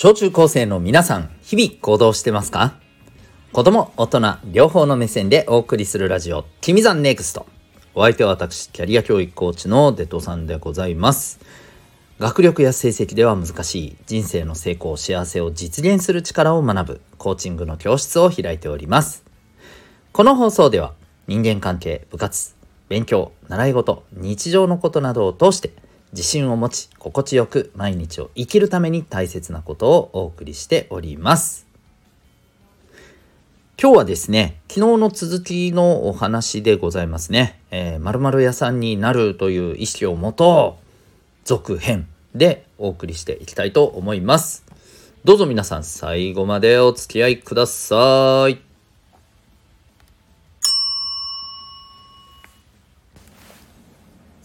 小中高生の皆さん、日々行動してますか？子供、大人、両方の目線でお送りするラジオ、君 the next。お相手は私、キャリア教育コーチのデトさんでございます。学力や成績では難しい人生の成功、幸せを実現する力を学ぶコーチングの教室を開いております。この放送では人間関係、部活、勉強、習い事、日常のことなどを通して自信を持ち心地よく毎日を生きるために大切なことをお送りしております。今日はですね、昨日の続きのお話でございますね。えー、〇〇屋さんになるという意識をもと、続編でお送りしていきたいと思います。どうぞ皆さん最後までお付き合いください。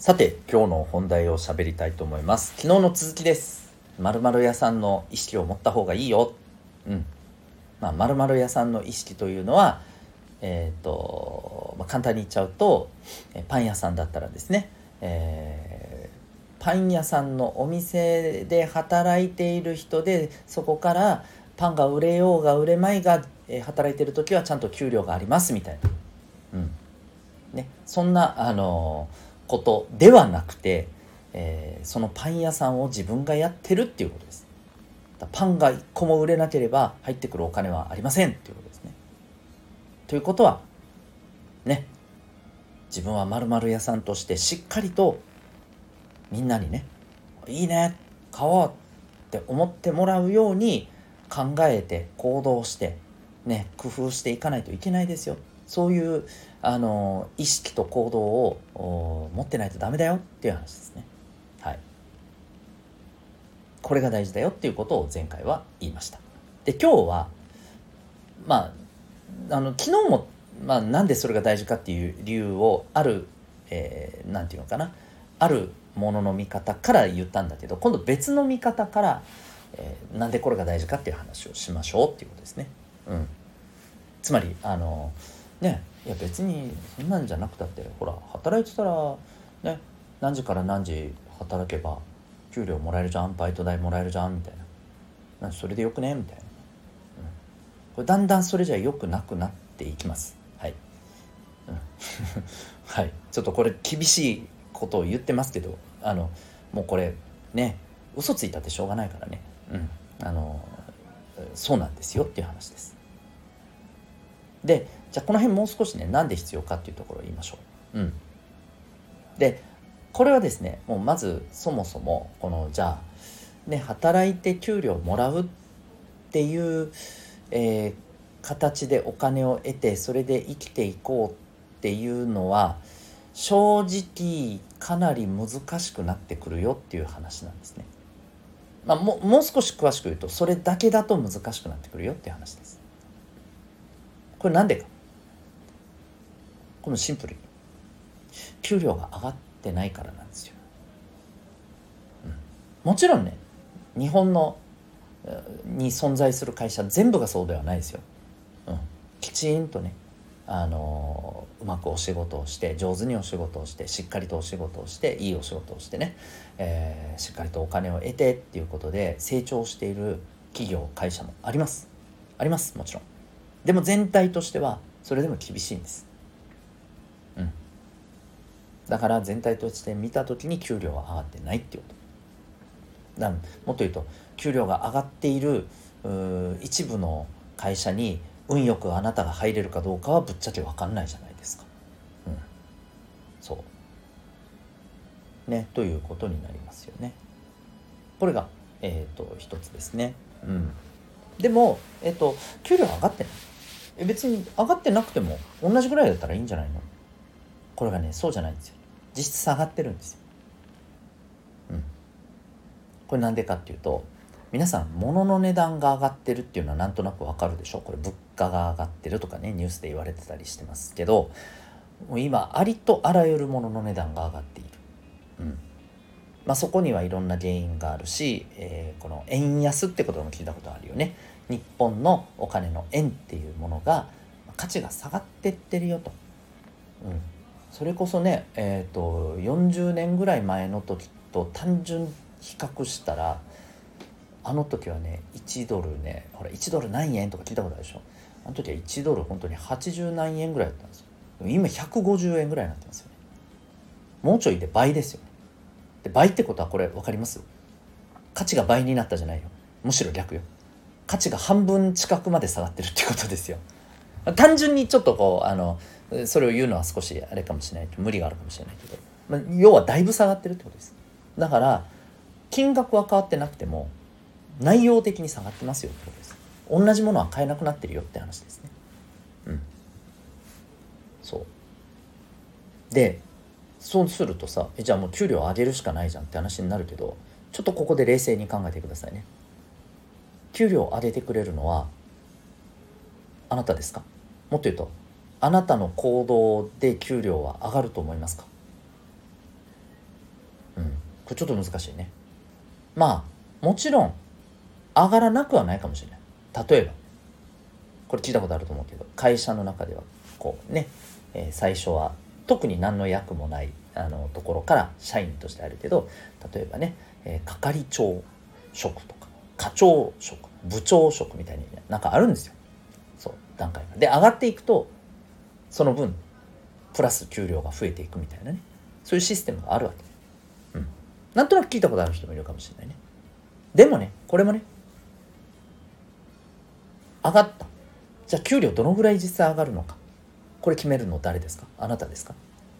さて今日の本題を喋りたいと思います。昨日の続きです。まる屋さんの意識を持った方がいいよ。うん。まあまる屋さんの意識というのはえっ、ー、と、まあ、簡単に言っちゃうとパン屋さんだったらですね、えー、パン屋さんのお店で働いている人でそこからパンが売れようが売れまいが、えー、働いてる時はちゃんと給料がありますみたいな、うん。ね、そんなあのーことではなくて、えー、そのパン屋さんを自分がやってるっていうことです。パンが1個も売れなければ入ってくるお金はありませんっていうことですね。ということはね自分はまる屋さんとしてしっかりとみんなにねいいね買おうって思ってもらうように考えて行動してね工夫していかないといけないですよ。そういうあの意識と行動を持ってないとダメだよっていう話ですね。はい。これが大事だよっていうことを前回は言いました。で今日はまああの昨日も、まあ、なんでそれが大事かっていう理由をある何、えー、て言うのかなあるものの見方から言ったんだけど今度別の見方から、えー、なんでこれが大事かっていう話をしましょうっていうことですね。うん、つまりあのね。いや別にそんなんじゃなくたってほら働いてたらね何時から何時働けば給料もらえるじゃんバイト代もらえるじゃんみたいな。それでよくね？みたいな、うん、これだんだんそれじゃよくなくなっていきます。はい、うん、はい。ちょっとこれ厳しいことを言ってますけどあのもうこれね嘘ついたってしょうがないからね。うん。あのそうなんですよっていう話です。でじゃあこの辺もう少しねなんで必要かっていうところを言いましょう。うん、でこれはですねもうまずそもそもこのじゃあね働いて給料もらうっていう、えー、形でお金を得てそれで生きていこうっていうのは正直かなり難しくなってくるよっていう話なんですね。まあ、ももう少し詳しく言うとそれだけだと難しくなってくるよっていう話です。これなんでか？このシンプルに。給料が上がってないからなんですよ、うん、もちろんね日本のに存在する会社全部がそうではないですよ、うん、きちんとねあのうまくお仕事をして上手にお仕事をしてしっかりとお仕事をしていいお仕事をしてね、えー、しっかりとお金を得てっていうことで成長している企業会社もあります。ありますもちろん。でも全体としてはそれでも厳しいんですうんだから全体として見た時に給料は上がってないっていうことだもっと言うと給料が上がっている一部の会社に運よくあなたが入れるかどうかはぶっちゃけ分かんないじゃないですか。うん、そうねということになりますよね。これが、えーと、一つですね。うん、でも、えーと給料上がってない。え別に上がってなくても同じぐらいだったらいいんじゃないの？これがねそうじゃないんですよ実質下がってるんですよ。うん。これなんでかっていうと皆さん物の値段が上がってるっていうのはなんとなくわかるでしょ？これ物価が上がってるとかねニュースで言われてたりしてますけどもう今ありとあらゆるものの値段が上がっている。うんまあ、そこにはいろんな原因があるし、えー、この円安ってことも聞いたことあるよね。日本のお金の円っていうものが価値が下がってってるよと。うん、それこそね、えーと、40年ぐらい前の時と単純比較したらあの時はね1ドルねほら1ドル何円とか聞いたことあるでしょ？あの時は1ドル本当に80何円ぐらいだったんですよ。今150円ぐらいになってますよね。もうちょいで倍ですよね。で倍ってことはこれ分かります？価値が倍になったじゃないよ。むしろ逆よ。価値が半分近くまで下がってるってことですよ。単純にちょっとこうあのそれを言うのは少しあれかもしれない無理があるかもしれないけど、ま、要はだいぶ下がってるってことです。だから金額は変わってなくても内容的に下がってますよってことです。同じものは買えなくなってるよって話ですね。うん。そう。でそうするとさえじゃあもう給料上げるしかないじゃんって話になるけどちょっとここで冷静に考えてくださいね。給料を上げてくれるのはあなたですか？もっと言うとあなたの行動で給料は上がると思いますか？うん。これちょっと難しいね。まあもちろん上がらなくはないかもしれない。例えばこれ聞いたことあると思うけど会社の中ではこうね、えー、最初は特に何の役もないあのところから社員としてあるけど例えばね、えー、係長職とか課長職部長職みたいになんかあるんですよそう段階が。で上がっていくとその分プラス給料が増えていくみたいなねそういうシステムがあるわけ。うん。なんとなく聞いたことある人もいるかもしれないね。でもねこれもね上がったじゃあ給料どのぐらい実際上がるのかこれ決めるの誰ですか？あなたですか？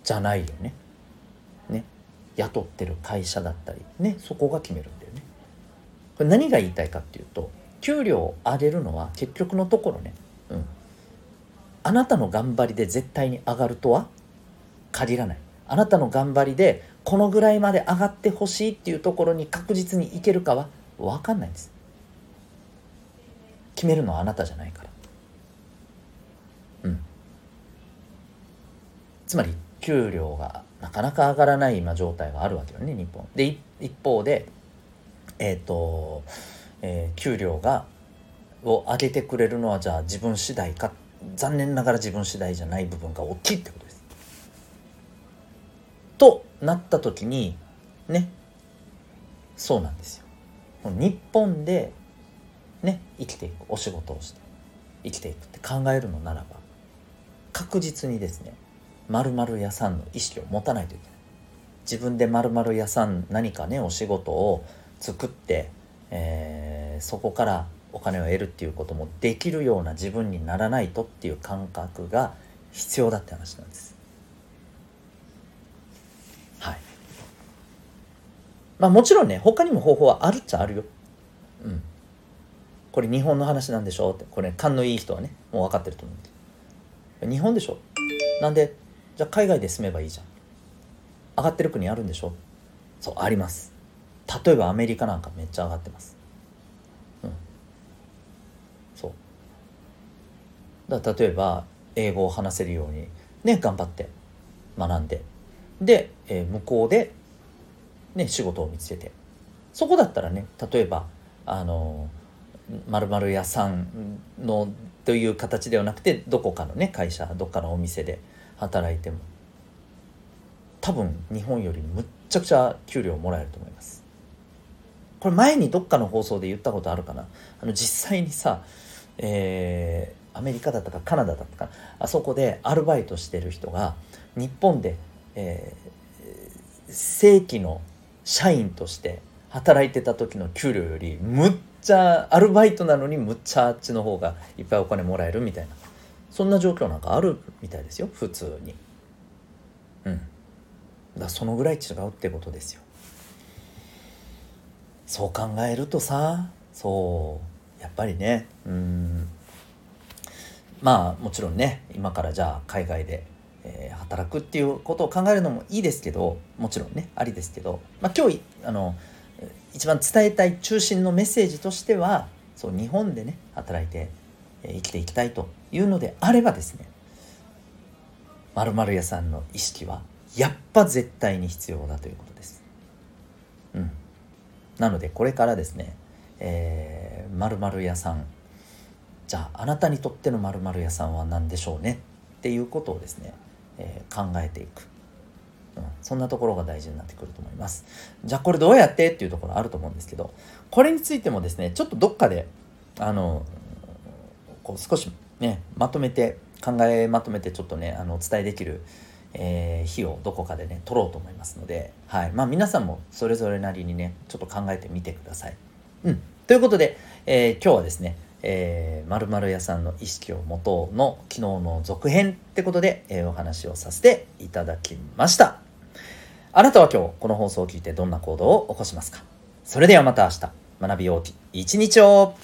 じゃないよね。ね雇ってる会社だったりねそこが決めるんだよね。これ何が言いたいかっていうと給料を上げるのは結局のところね、うん、あなたの頑張りで絶対に上がるとは限らない。あなたの頑張りでこのぐらいまで上がってほしいっていうところに確実にいけるかは分かんないんです。決めるのはあなたじゃないから。うん。つまり給料がなかなか上がらない今状態があるわけよね日本。で一方でえっ、ー、と、えー、給料がを上げてくれるのはじゃあ自分次第か残念ながら自分次第じゃない部分が大きいってことです。となった時にねそうなんですよ。日本でね生きていくお仕事をして生きていくって考えるのならば確実にですねまる屋さんの意識を持たないといけない。自分でまる屋さん何かねお仕事を作って、えー、そこからお金を得るっていうこともできるような自分にならないとっていう感覚が必要だって話なんです。はい。まあもちろんね他にも方法はあるっちゃあるよ。うん。これ日本の話なんでしょって、これ勘のいい人はね、もう分かってると思う日本でしょなんで、じゃあ海外で住めばいいじゃん。上がってる国あるんでしょそう、あります。例えばアメリカなんかめっちゃ上がってます。うん。そう。だ例えば英語を話せるようにね頑張って学んでで、えー、向こうでね仕事を見つけてそこだったらね例えばあのまる屋さんのという形ではなくてどこかのね会社どっかのお店で働いても多分日本よりむっちゃくちゃ給料もらえると思います。これ前にどっかの放送で言ったことあるかな？あの実際にさ、えー、アメリカだったかカナダだったかあそこでアルバイトしてる人が日本で、えー、正規の社員として働いてた時の給料よりむっちゃアルバイトなのにむっちゃあっちの方がいっぱいお金もらえるみたいな。そんな状況なんかあるみたいですよ普通にうんだそのぐらい違うってことですよそう考えるとさそうやっぱりねうんまあもちろんね今からじゃあ海外で、えー、働くっていうことを考えるのもいいですけどもちろんねありですけど、まあ、今日あの一番伝えたい中心のメッセージとしてはそう日本でね働いて、えー、生きていきたいというのであればですねまる屋さんの意識はやっぱ絶対に必要だということです。うんなのでこれからですねえー、屋さん。じゃああなたにとってのまる屋さんは何でしょうね？っていうことをですね、えー、考えていく。うん、そんなところが大事になってくると思います。じゃあこれどうやって？っていうところあると思うんですけどこれについてもですねちょっとどっかであのこう少しねまとめて考えまとめてちょっとねあのお伝えできる、えー、日をどこかでね取ろうと思いますので、はい。まあ、皆さんもそれぞれなりにねちょっと考えてみてください。うん、ということで、えー、今日はですねえー、〇屋さんの意識を持とうの昨日の続編ってことで、えー、お話をさせていただきました。あなたは今日この放送を聞いてどんな行動を起こしますか？それではまた明日。学びようき一日を。